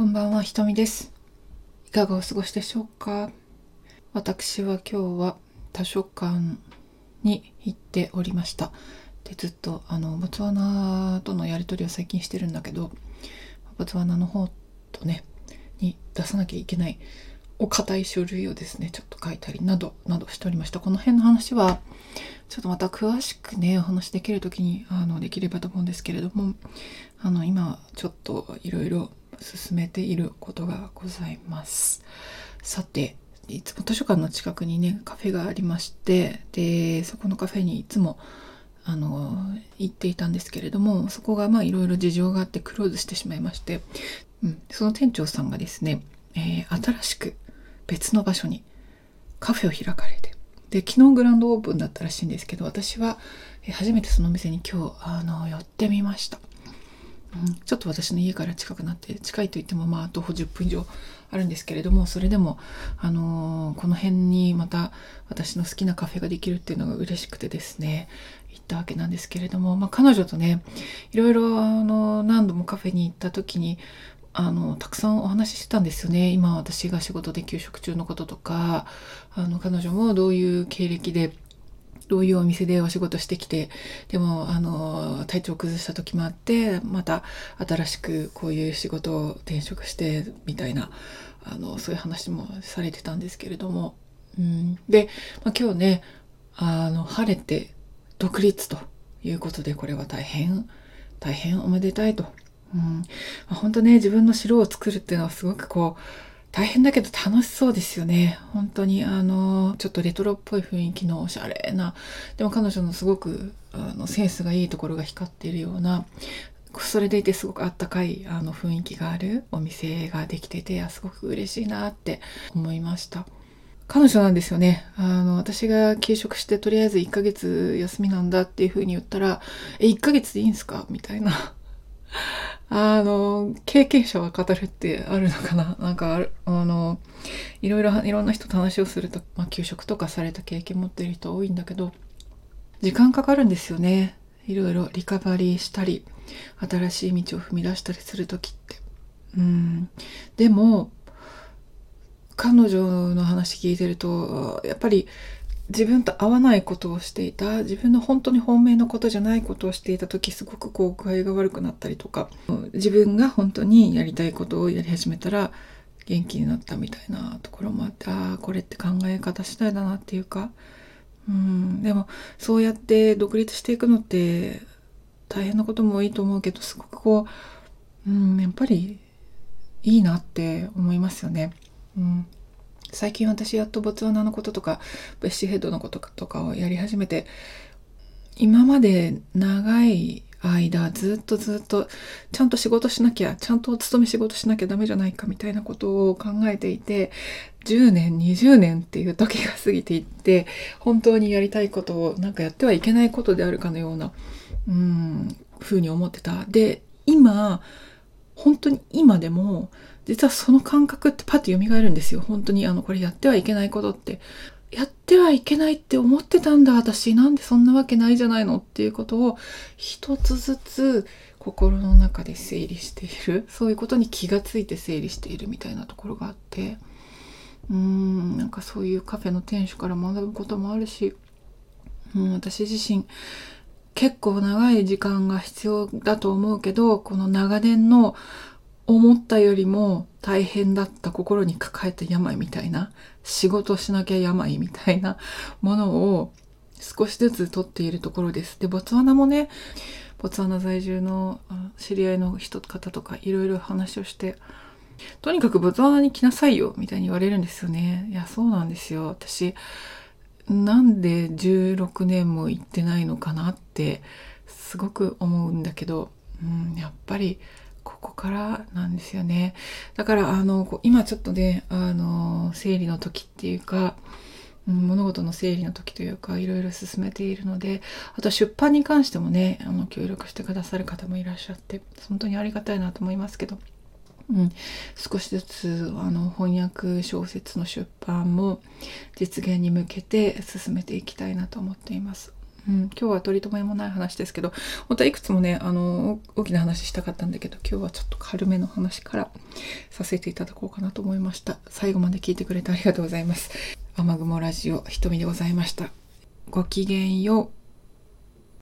こんばんは、ひとみです。いかがお過ごしでしょうか？私は今日は図書館に行っておりました。で、ずっとあの、ボツワナとのやり取りを最近してるんだけど、ボツワナの方とね、に出さなきゃいけないお堅い書類をですね、ちょっと書いたりなど、などしておりました。この辺の話は、ちょっとまた詳しくね、お話できるときに、あの、できればと思うんですけれども、あの、今、ちょっといろいろ進めていることがございます。さて、いつも図書館の近くにね、カフェがありまして、で、そこのカフェにいつも、あの、行っていたんですけれども、そこがまあいろいろ事情があってクローズしてしまいまして、うん、その店長さんがですね、えー新しく別の場所にカフェを開かれて、で、昨日グランドオープンだったらしいんですけど、私は初めてその店に今日、あの、寄ってみました。うん。ちょっと私の家から近くなって近いといってもまあ徒歩10分以上あるんですけれどもそれでも、あのーこの辺にまた私の好きなカフェができるっていうのが嬉しくてですね行ったわけなんですけれども、まあ、彼女とねいろいろ、あの何度もカフェに行った時にあのたくさんお話ししてたんですよね。今私が仕事で休職中のこととかあの彼女もどういう経歴でどういうお店でお仕事してきて、でも、あの、体調を崩した時もあって、また新しくこういう仕事を転職して、みたいな、あの、そういう話もされてたんですけれども、うん、で、まあ、今日ね、あの、晴れて独立ということで、これは大変、大変おめでたいと。うん、本当ね、自分の城を作るっていうのはすごくこう、大変だけど楽しそうですよね。本当にあの、ちょっとレトロっぽい雰囲気のおしゃれな、でも彼女のすごくあのセンスがいいところが光っているような、それでいてすごくあったかいあの雰囲気があるお店ができてて、すごく嬉しいなって思いました。彼女なんですよね。あの、私が休職してとりあえず1ヶ月休みなんだっていう風に言ったら、え、1ヶ月でいいんすか？みたいな。あの、経験者は語るってあるのかな？なんかある、あの、いろいろ、いろんな人と話をすると、まあ、休職とかされた経験持ってる人多いんだけど、時間かかるんですよね。いろいろリカバリーしたり、新しい道を踏み出したりするときって。うん。でも、彼女の話聞いてると、やっぱり自分と合わないことをしていた、自分の本当に本命のことじゃないことをしていた時、すごくこう具合が悪くなったりとか、自分が本当にやりたいことをやり始めたら元気になったみたいなところもあって、ああ、これって考え方次第だなっていうか、うん、でもそうやって独立していくのって大変なこともいいと思うけど、すごくこう、うん、やっぱりいいなって思いますよね。うん最近私やっとボツワナのこととかベッシュヘッドのこととかをやり始めて今まで長い間ずっとずっとちゃんと仕事しなきゃちゃんとお勤め仕事しなきゃダメじゃないかみたいなことを考えていて10年20年っていう時が過ぎていって本当にやりたいことをなんかやってはいけないことであるかのようなうんふうに思ってた。で今本当に今でも実はその感覚ってパッと蘇るんですよ。本当にあの、これやってはいけないことって。やってはいけないって思ってたんだ、私。なんでそんなわけないじゃないのっていうことを一つずつ心の中で整理している。そういうことに気がついて整理しているみたいなところがあって。うーん、なんかそういうカフェの店主から学ぶこともあるし、うん、私自身結構長い時間が必要だと思うけど、この長年の思ったよりも大変だった心に抱えた病みたいな、仕事しなきゃ病みたいなものを少しずつ取っているところです。で、ボツワナもね、ボツワナ在住の知り合いの人方とかいろいろ話をして、とにかくボツワナに来なさいよみたいに言われるんですよね。いや、そうなんですよ。私、なんで16年も行ってないのかなってすごく思うんだけど、うん、やっぱりここからなんですよね。だからあの今ちょっとねあの整理の時っていうか、物事の整理の時というかいろいろ進めているのであと出版に関してもねあの協力してくださる方もいらっしゃって本当にありがたいなと思いますけど。うん、少しずつあの翻訳小説の出版も実現に向けて進めていきたいなと思っています。うん、今日は取り留めもない話ですけど本当はいくつもねあの大きな話したかったんだけど今日はちょっと軽めの話からさせていただこうかなと思いました。最後まで聞いてくれてありがとうございます。雨雲ラジオひとみでございました。ごきげんよう。